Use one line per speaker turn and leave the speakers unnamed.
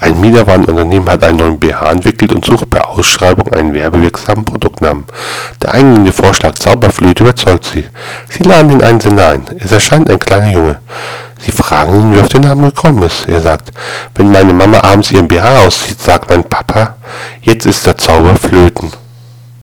Ein Miederwarenunternehmen hat einen neuen BH entwickelt und sucht per Ausschreibung einen werbewirksamen Produktnamen. Der eingehende Vorschlag Zauberflöte überzeugt sie. Sie laden den Einsender ein. Es erscheint ein kleiner Junge. Sie fragen ihn, wie auf den Namen gekommen ist. Er sagt, wenn meine Mama abends ihren BH auszieht, sagt mein Papa, jetzt ist der Zauber flöten.